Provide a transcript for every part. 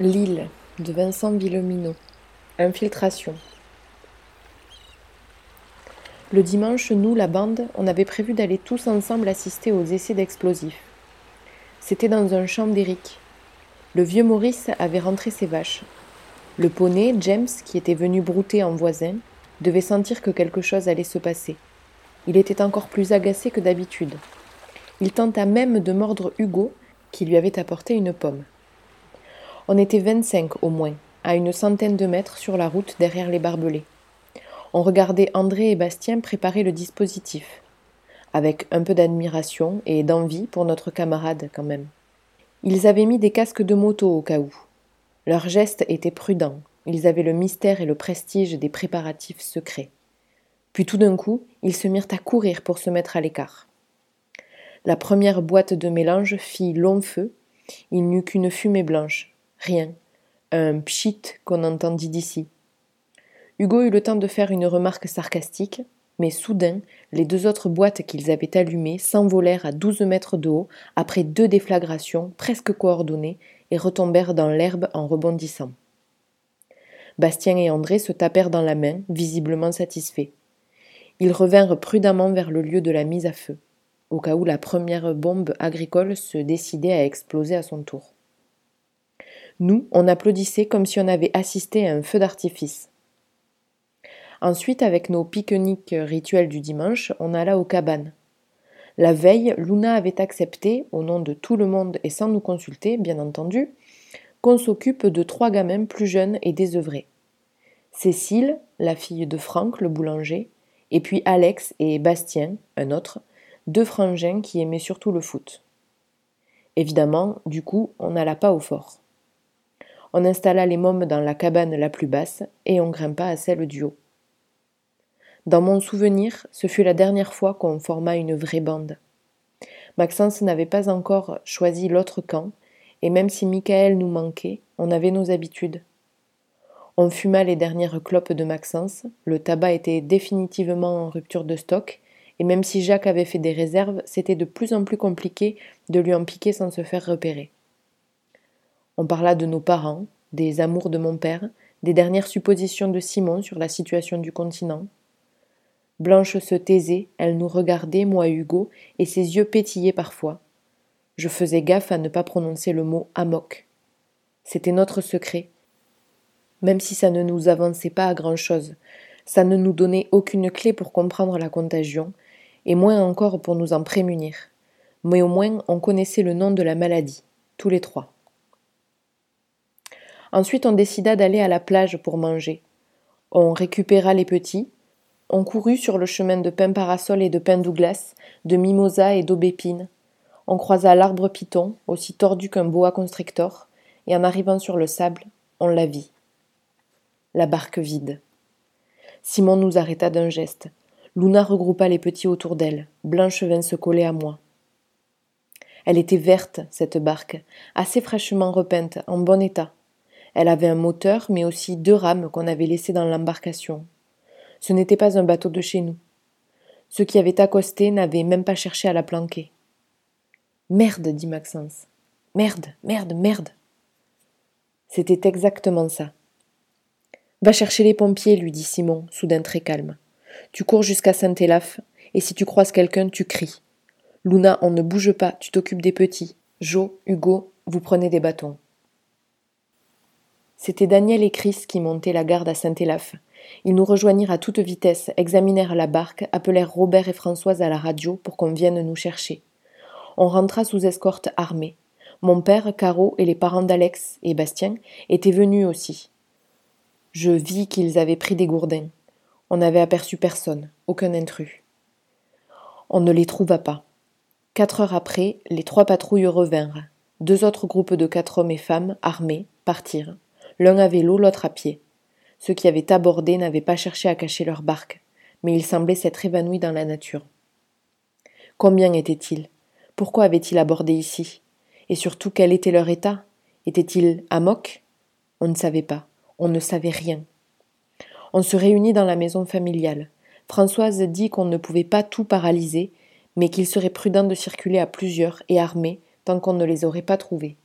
L'île de Vincent Villeminot. Infiltration. Le dimanche, nous, la bande, on avait prévu d'aller tous ensemble assister aux essais d'explosifs. C'était dans un champ d'Éric. Le vieux Maurice avait rentré ses vaches. Le poney, James, qui était venu brouter en voisin, devait sentir que quelque chose allait se passer. Il était encore plus agacé que d'habitude. Il tenta même de mordre Hugo, qui lui avait apporté une pomme. On était vingt-cinq au moins, à une centaine de mètres sur la route derrière les barbelés. On regardait André et Bastien préparer le dispositif, avec un peu d'admiration et d'envie pour notre camarade quand même. Ils avaient mis des casques de moto au cas où. Leurs gestes étaient prudents, ils avaient le mystère et le prestige des préparatifs secrets. Puis tout d'un coup, ils se mirent à courir pour se mettre à l'écart. La première boîte de mélange fit long feu, il n'y eut qu'une fumée blanche, Rien. Un pchit qu'on entendit d'ici. Hugo eut le temps de faire une remarque sarcastique, mais soudain, les deux autres boîtes qu'ils avaient allumées s'envolèrent à douze mètres de haut après deux déflagrations presque coordonnées et retombèrent dans l'herbe en rebondissant. Bastien et André se tapèrent dans la main, visiblement satisfaits. Ils revinrent prudemment vers le lieu de la mise à feu, au cas où la première bombe agricole se décidait à exploser à son tour. Nous, on applaudissait comme si on avait assisté à un feu d'artifice. Ensuite, avec nos pique-niques rituels du dimanche, on alla aux cabanes. La veille, Luna avait accepté, au nom de tout le monde et sans nous consulter, bien entendu, qu'on s'occupe de trois gamins plus jeunes et désœuvrés. Cécile, la fille de Franck, le boulanger, et puis Alex et Bastien, un autre, deux frangins qui aimaient surtout le foot. Évidemment, du coup, on n'alla pas au fort. On installa les mômes dans la cabane la plus basse et on grimpa à celle du haut. Dans mon souvenir, ce fut la dernière fois qu'on forma une vraie bande. Maxence n'avait pas encore choisi l'autre camp, et même si Michael nous manquait, on avait nos habitudes. On fuma les dernières clopes de Maxence, le tabac était définitivement en rupture de stock, et même si Jacques avait fait des réserves, c'était de plus en plus compliqué de lui en piquer sans se faire repérer. On parla de nos parents, des amours de mon père, des dernières suppositions de Simon sur la situation du continent. Blanche se taisait, elle nous regardait, moi Hugo, et ses yeux pétillaient parfois. Je faisais gaffe à ne pas prononcer le mot amok. C'était notre secret. Même si ça ne nous avançait pas à grand chose, ça ne nous donnait aucune clé pour comprendre la contagion, et moins encore pour nous en prémunir. Mais au moins on connaissait le nom de la maladie, tous les trois. Ensuite, on décida d'aller à la plage pour manger. On récupéra les petits. On courut sur le chemin de pin parasol et de pin Douglas, de mimosa et d'aubépine. On croisa l'arbre piton, aussi tordu qu'un boa constrictor, et en arrivant sur le sable, on la vit. La barque vide. Simon nous arrêta d'un geste. Luna regroupa les petits autour d'elle. Blanche vint se coller à moi. Elle était verte, cette barque, assez fraîchement repeinte, en bon état. Elle avait un moteur, mais aussi deux rames qu'on avait laissées dans l'embarcation. Ce n'était pas un bateau de chez nous. Ceux qui avaient accosté n'avaient même pas cherché à la planquer. Merde, dit Maxence. Merde, merde, merde. C'était exactement ça. Va chercher les pompiers, lui dit Simon, soudain très calme. Tu cours jusqu'à Saint-Élaphe, et si tu croises quelqu'un, tu cries. Luna, on ne bouge pas, tu t'occupes des petits. Jo, Hugo, vous prenez des bâtons. C'était Daniel et Chris qui montaient la garde à Saint-Élaphe. Ils nous rejoignirent à toute vitesse, examinèrent la barque, appelèrent Robert et Françoise à la radio pour qu'on vienne nous chercher. On rentra sous escorte armée. Mon père, Caro et les parents d'Alex et Bastien étaient venus aussi. Je vis qu'ils avaient pris des gourdins. On n'avait aperçu personne, aucun intrus. On ne les trouva pas. Quatre heures après, les trois patrouilles revinrent. Deux autres groupes de quatre hommes et femmes, armés, partirent l'un à vélo, l'autre à pied. Ceux qui avaient abordé n'avaient pas cherché à cacher leur barque, mais ils semblaient s'être évanouis dans la nature. Combien étaient-ils? Pourquoi avaient-ils abordé ici? Et surtout, quel était leur état? Étaient-ils amok? On ne savait pas, on ne savait rien. On se réunit dans la maison familiale. Françoise dit qu'on ne pouvait pas tout paralyser, mais qu'il serait prudent de circuler à plusieurs et armés tant qu'on ne les aurait pas trouvés.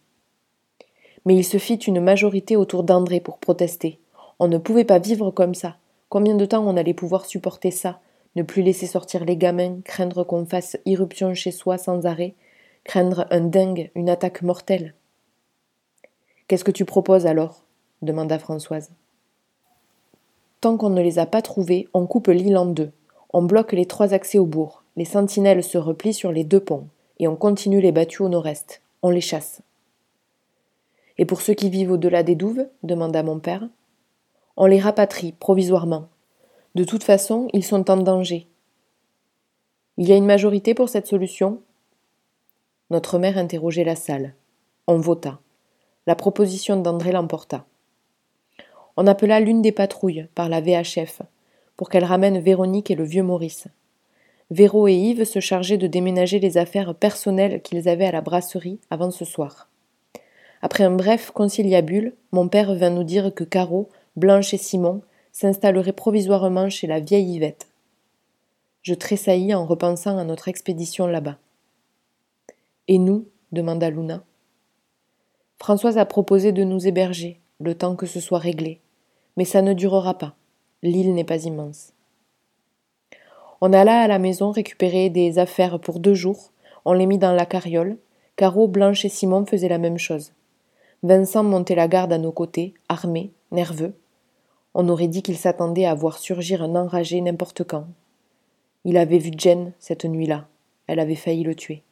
Mais il se fit une majorité autour d'André pour protester. On ne pouvait pas vivre comme ça. Combien de temps on allait pouvoir supporter ça? Ne plus laisser sortir les gamins, craindre qu'on fasse irruption chez soi sans arrêt, craindre un dingue, une attaque mortelle. Qu'est-ce que tu proposes alors? demanda Françoise. Tant qu'on ne les a pas trouvés, on coupe l'île en deux. On bloque les trois accès au bourg. Les sentinelles se replient sur les deux ponts. Et on continue les battues au nord-est. On les chasse. Et pour ceux qui vivent au-delà des douves demanda mon père. On les rapatrie provisoirement. De toute façon, ils sont en danger. Il y a une majorité pour cette solution? Notre mère interrogeait la salle. On vota. La proposition d'André l'emporta. On appela l'une des patrouilles par la VHF pour qu'elle ramène Véronique et le vieux Maurice. Véro et Yves se chargeaient de déménager les affaires personnelles qu'ils avaient à la brasserie avant ce soir. Après un bref conciliabule, mon père vint nous dire que Caro, Blanche et Simon s'installeraient provisoirement chez la vieille Yvette. Je tressaillis en repensant à notre expédition là-bas. Et nous? demanda Luna. Françoise a proposé de nous héberger, le temps que ce soit réglé. Mais ça ne durera pas. L'île n'est pas immense. On alla à la maison récupérer des affaires pour deux jours. On les mit dans la carriole. Caro, Blanche et Simon faisaient la même chose. Vincent montait la garde à nos côtés, armé, nerveux. On aurait dit qu'il s'attendait à voir surgir un enragé n'importe quand. Il avait vu Jen cette nuit-là. Elle avait failli le tuer.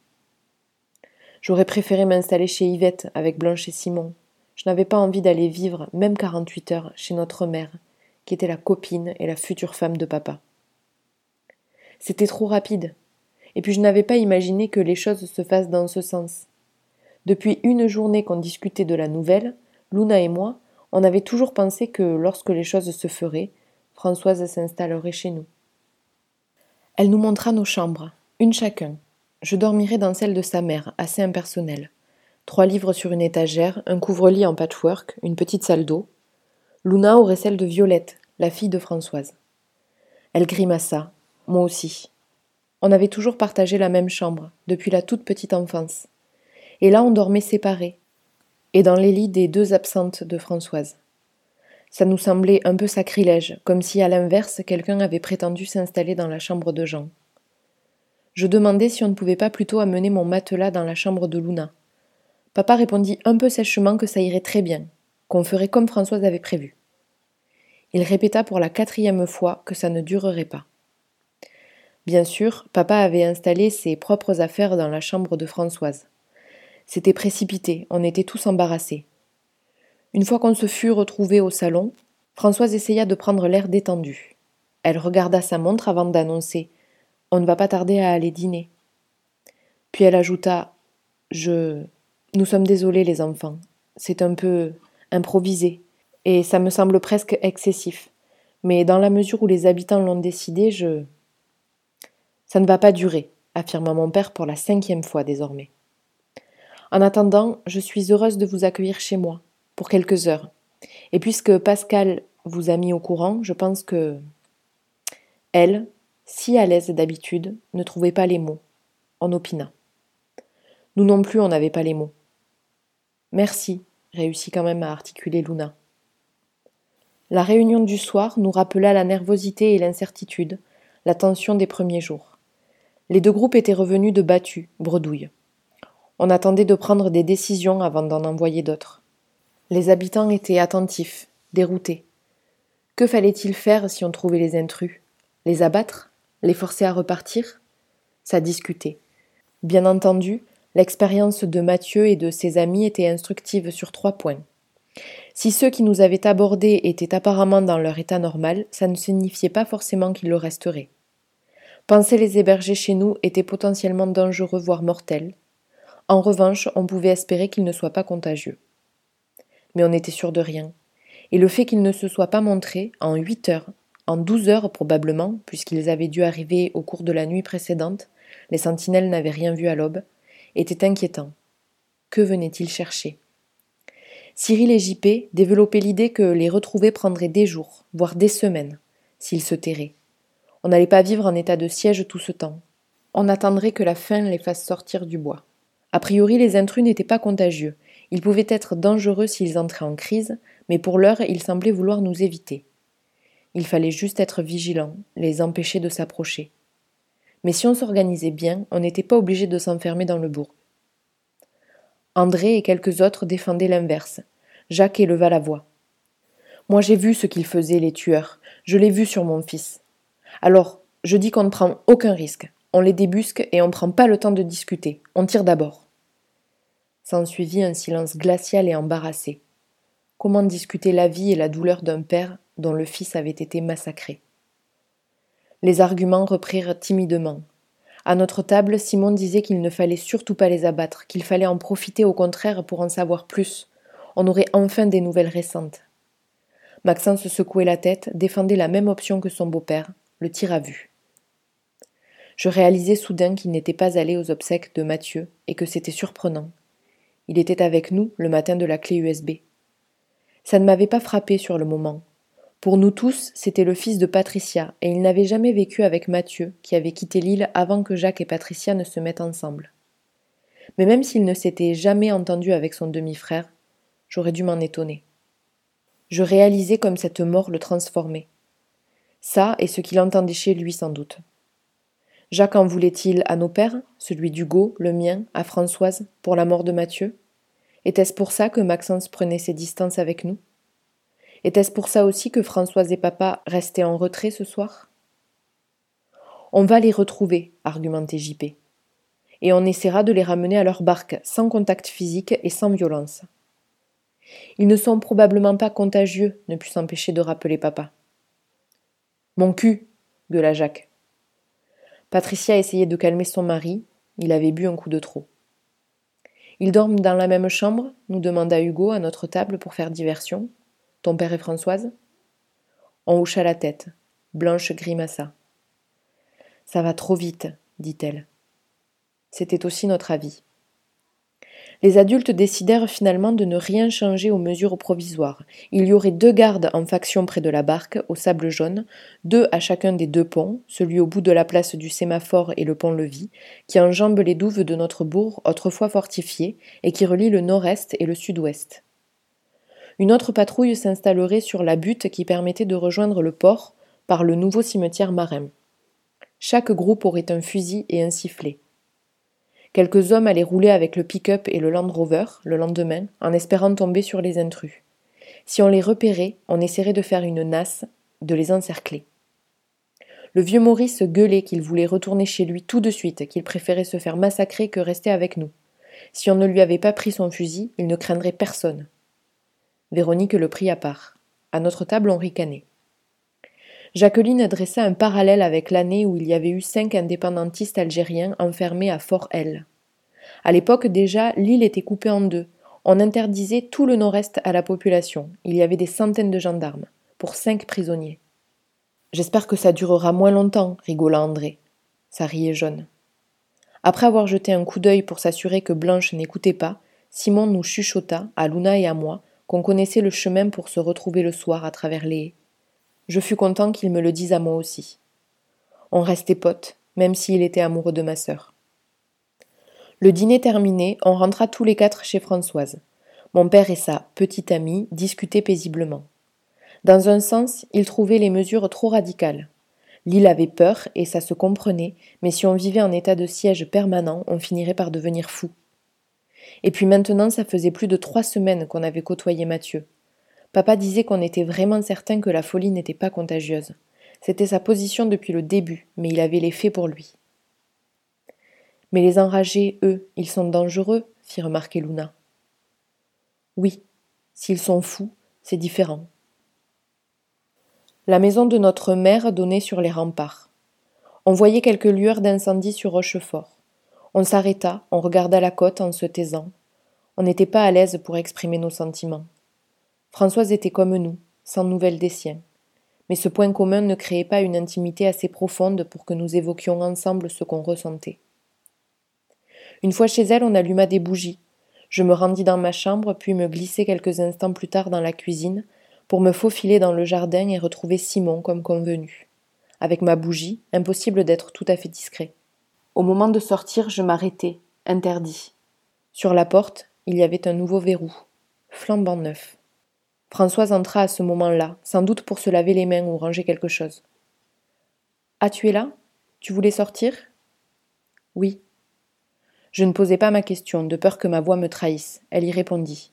J'aurais préféré m'installer chez Yvette avec Blanche et Simon, je n'avais pas envie d'aller vivre, même 48 heures, chez notre mère, qui était la copine et la future femme de papa. C'était trop rapide. Et puis je n'avais pas imaginé que les choses se fassent dans ce sens. Depuis une journée qu'on discutait de la nouvelle, Luna et moi, on avait toujours pensé que lorsque les choses se feraient, Françoise s'installerait chez nous. Elle nous montra nos chambres, une chacun. Je dormirai dans celle de sa mère, assez impersonnelle. Trois livres sur une étagère, un couvre-lit en patchwork, une petite salle d'eau. Luna aurait celle de Violette, la fille de Françoise. Elle grimaça, moi aussi. On avait toujours partagé la même chambre, depuis la toute petite enfance. Et là on dormait séparés, et dans les lits des deux absentes de Françoise. Ça nous semblait un peu sacrilège, comme si à l'inverse quelqu'un avait prétendu s'installer dans la chambre de Jean. Je demandais si on ne pouvait pas plutôt amener mon matelas dans la chambre de Luna. Papa répondit un peu sèchement que ça irait très bien, qu'on ferait comme Françoise avait prévu. Il répéta pour la quatrième fois que ça ne durerait pas. Bien sûr, papa avait installé ses propres affaires dans la chambre de Françoise. C'était précipité, on était tous embarrassés. Une fois qu'on se fut retrouvés au salon, Françoise essaya de prendre l'air détendu. Elle regarda sa montre avant d'annoncer On ne va pas tarder à aller dîner. Puis elle ajouta Je. Nous sommes désolés, les enfants. C'est un peu improvisé, et ça me semble presque excessif. Mais dans la mesure où les habitants l'ont décidé, je. Ça ne va pas durer, affirma mon père pour la cinquième fois désormais. En attendant, je suis heureuse de vous accueillir chez moi, pour quelques heures. Et puisque Pascal vous a mis au courant, je pense que. Elle, si à l'aise d'habitude, ne trouvait pas les mots. En opina. Nous non plus, on n'avait pas les mots. Merci, réussit quand même à articuler Luna. La réunion du soir nous rappela la nervosité et l'incertitude, la tension des premiers jours. Les deux groupes étaient revenus de battus, bredouilles. On attendait de prendre des décisions avant d'en envoyer d'autres. Les habitants étaient attentifs, déroutés. Que fallait-il faire si on trouvait les intrus? Les abattre? Les forcer à repartir? Ça discutait. Bien entendu, L'expérience de Mathieu et de ses amis était instructive sur trois points. Si ceux qui nous avaient abordés étaient apparemment dans leur état normal, ça ne signifiait pas forcément qu'ils le resteraient. Penser les héberger chez nous était potentiellement dangereux, voire mortel. En revanche, on pouvait espérer qu'ils ne soient pas contagieux. Mais on n'était sûr de rien. Et le fait qu'ils ne se soient pas montrés en huit heures, en douze heures probablement, puisqu'ils avaient dû arriver au cours de la nuit précédente, les sentinelles n'avaient rien vu à l'aube, était inquiétant. Que venait-il chercher? Cyril et JP développaient l'idée que les retrouver prendraient des jours, voire des semaines, s'ils se tairaient. On n'allait pas vivre en état de siège tout ce temps. On attendrait que la faim les fasse sortir du bois. A priori, les intrus n'étaient pas contagieux. Ils pouvaient être dangereux s'ils entraient en crise, mais pour l'heure ils semblaient vouloir nous éviter. Il fallait juste être vigilant, les empêcher de s'approcher. Mais si on s'organisait bien, on n'était pas obligé de s'enfermer dans le bourg. André et quelques autres défendaient l'inverse. Jacques éleva la voix. Moi j'ai vu ce qu'ils faisaient, les tueurs. Je l'ai vu sur mon fils. Alors, je dis qu'on ne prend aucun risque. On les débusque et on ne prend pas le temps de discuter. On tire d'abord. S'ensuivit un silence glacial et embarrassé. Comment discuter la vie et la douleur d'un père dont le fils avait été massacré? Les arguments reprirent timidement. À notre table, Simon disait qu'il ne fallait surtout pas les abattre, qu'il fallait en profiter au contraire pour en savoir plus. On aurait enfin des nouvelles récentes. Maxence secouait la tête, défendait la même option que son beau-père, le tir à vue. Je réalisais soudain qu'il n'était pas allé aux obsèques de Mathieu et que c'était surprenant. Il était avec nous le matin de la clé USB. Ça ne m'avait pas frappé sur le moment. Pour nous tous, c'était le fils de Patricia, et il n'avait jamais vécu avec Mathieu, qui avait quitté l'île avant que Jacques et Patricia ne se mettent ensemble. Mais même s'il ne s'était jamais entendu avec son demi-frère, j'aurais dû m'en étonner. Je réalisais comme cette mort le transformait. Ça est ce qu'il entendait chez lui sans doute. Jacques en voulait-il à nos pères, celui d'Hugo, le mien, à Françoise, pour la mort de Mathieu? Était-ce pour ça que Maxence prenait ses distances avec nous? Était-ce pour ça aussi que Françoise et papa restaient en retrait ce soir? On va les retrouver, argumentait JP. Et on essaiera de les ramener à leur barque, sans contact physique et sans violence. Ils ne sont probablement pas contagieux, ne put s'empêcher de rappeler papa. Mon cul gueula Jacques. Patricia essayait de calmer son mari, il avait bu un coup de trop. Ils dorment dans la même chambre nous demanda Hugo à notre table pour faire diversion. Ton père et Françoise? On hocha la tête. Blanche grimaça. Ça va trop vite, dit-elle. C'était aussi notre avis les adultes décidèrent finalement de ne rien changer aux mesures provisoires. Il y aurait deux gardes en faction près de la barque, au sable jaune, deux à chacun des deux ponts, celui au bout de la place du sémaphore et le pont-levis, qui enjambe les douves de notre bourg, autrefois fortifié, et qui relie le nord-est et le sud-ouest. Une autre patrouille s'installerait sur la butte qui permettait de rejoindre le port par le nouveau cimetière marin. Chaque groupe aurait un fusil et un sifflet. Quelques hommes allaient rouler avec le pick-up et le Land Rover le lendemain, en espérant tomber sur les intrus. Si on les repérait, on essaierait de faire une nasse, de les encercler. Le vieux Maurice gueulait qu'il voulait retourner chez lui tout de suite, qu'il préférait se faire massacrer que rester avec nous. Si on ne lui avait pas pris son fusil, il ne craindrait personne. Véronique le prit à part. À notre table, on ricanait. Jacqueline dressa un parallèle avec l'année où il y avait eu cinq indépendantistes algériens enfermés à Fort L. À l'époque déjà, l'île était coupée en deux. On interdisait tout le nord-est à la population. Il y avait des centaines de gendarmes, pour cinq prisonniers. J'espère que ça durera moins longtemps, rigola André. Ça riait jaune. Après avoir jeté un coup d'œil pour s'assurer que Blanche n'écoutait pas, Simon nous chuchota, à Luna et à moi, qu'on connaissait le chemin pour se retrouver le soir à travers les haies. Je fus content qu'il me le dise à moi aussi. On restait potes, même s'il était amoureux de ma sœur. Le dîner terminé, on rentra tous les quatre chez Françoise. Mon père et sa petite amie discutaient paisiblement. Dans un sens, ils trouvaient les mesures trop radicales. L'île avait peur, et ça se comprenait, mais si on vivait en état de siège permanent, on finirait par devenir fou. Et puis maintenant, ça faisait plus de trois semaines qu'on avait côtoyé Mathieu. Papa disait qu'on était vraiment certain que la folie n'était pas contagieuse. C'était sa position depuis le début, mais il avait les faits pour lui. Mais les enragés, eux, ils sont dangereux, fit remarquer Luna. Oui, s'ils sont fous, c'est différent. La maison de notre mère donnait sur les remparts. On voyait quelques lueurs d'incendie sur Rochefort. On s'arrêta, on regarda la côte en se taisant. On n'était pas à l'aise pour exprimer nos sentiments. Françoise était comme nous, sans nouvelles des siens. Mais ce point commun ne créait pas une intimité assez profonde pour que nous évoquions ensemble ce qu'on ressentait. Une fois chez elle, on alluma des bougies. Je me rendis dans ma chambre, puis me glissai quelques instants plus tard dans la cuisine, pour me faufiler dans le jardin et retrouver Simon comme convenu. Avec ma bougie, impossible d'être tout à fait discret. Au moment de sortir, je m'arrêtai, interdit. Sur la porte, il y avait un nouveau verrou, flambant neuf. Françoise entra à ce moment-là, sans doute pour se laver les mains ou ranger quelque chose. Ah, tu es là? Tu voulais sortir? Oui. Je ne posai pas ma question, de peur que ma voix me trahisse. Elle y répondit.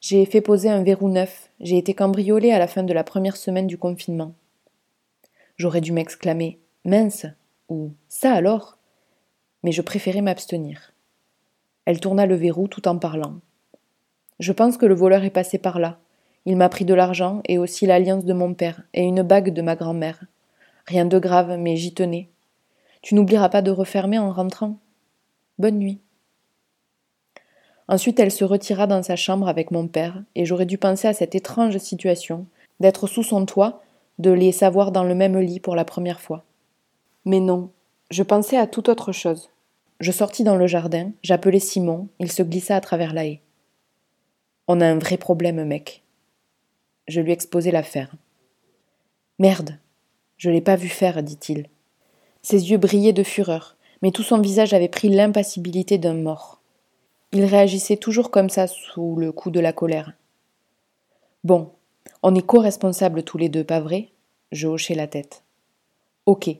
J'ai fait poser un verrou neuf. J'ai été cambriolée à la fin de la première semaine du confinement. J'aurais dû m'exclamer Mince ou Ça alors Mais je préférais m'abstenir. Elle tourna le verrou tout en parlant. Je pense que le voleur est passé par là. Il m'a pris de l'argent et aussi l'alliance de mon père et une bague de ma grand-mère. Rien de grave, mais j'y tenais. Tu n'oublieras pas de refermer en rentrant. Bonne nuit. Ensuite, elle se retira dans sa chambre avec mon père, et j'aurais dû penser à cette étrange situation, d'être sous son toit, de les savoir dans le même lit pour la première fois. Mais non, je pensais à toute autre chose. Je sortis dans le jardin, j'appelai Simon, il se glissa à travers la haie. On a un vrai problème, mec. Je lui exposai l'affaire. Merde, je l'ai pas vu faire, dit-il. Ses yeux brillaient de fureur, mais tout son visage avait pris l'impassibilité d'un mort. Il réagissait toujours comme ça sous le coup de la colère. Bon, on est co-responsables tous les deux, pas vrai? Je hochai la tête. Ok.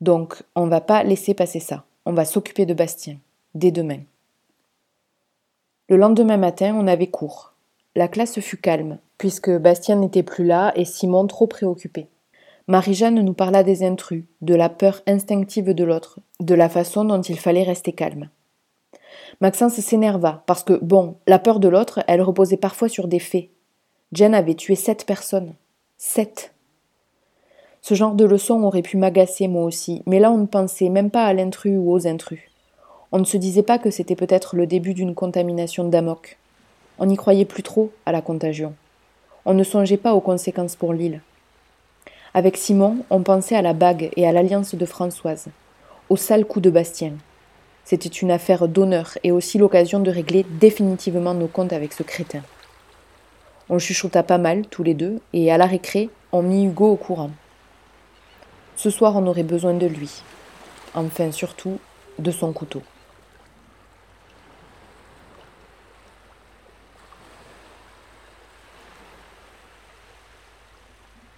Donc, on va pas laisser passer ça. On va s'occuper de Bastien, dès demain. Le lendemain matin, on avait cours. La classe fut calme, puisque Bastien n'était plus là et Simon trop préoccupé. Marie-Jeanne nous parla des intrus, de la peur instinctive de l'autre, de la façon dont il fallait rester calme. Maxence s'énerva, parce que, bon, la peur de l'autre, elle reposait parfois sur des faits. Jen avait tué sept personnes. Sept. Ce genre de leçon aurait pu m'agacer moi aussi, mais là on ne pensait même pas à l'intrus ou aux intrus. On ne se disait pas que c'était peut-être le début d'une contamination d'amok. On n'y croyait plus trop à la contagion. On ne songeait pas aux conséquences pour l'île. Avec Simon, on pensait à la bague et à l'alliance de Françoise, au sale coup de Bastien. C'était une affaire d'honneur et aussi l'occasion de régler définitivement nos comptes avec ce crétin. On chuchota pas mal, tous les deux, et à la récré, on mit Hugo au courant. Ce soir, on aurait besoin de lui. Enfin, surtout, de son couteau.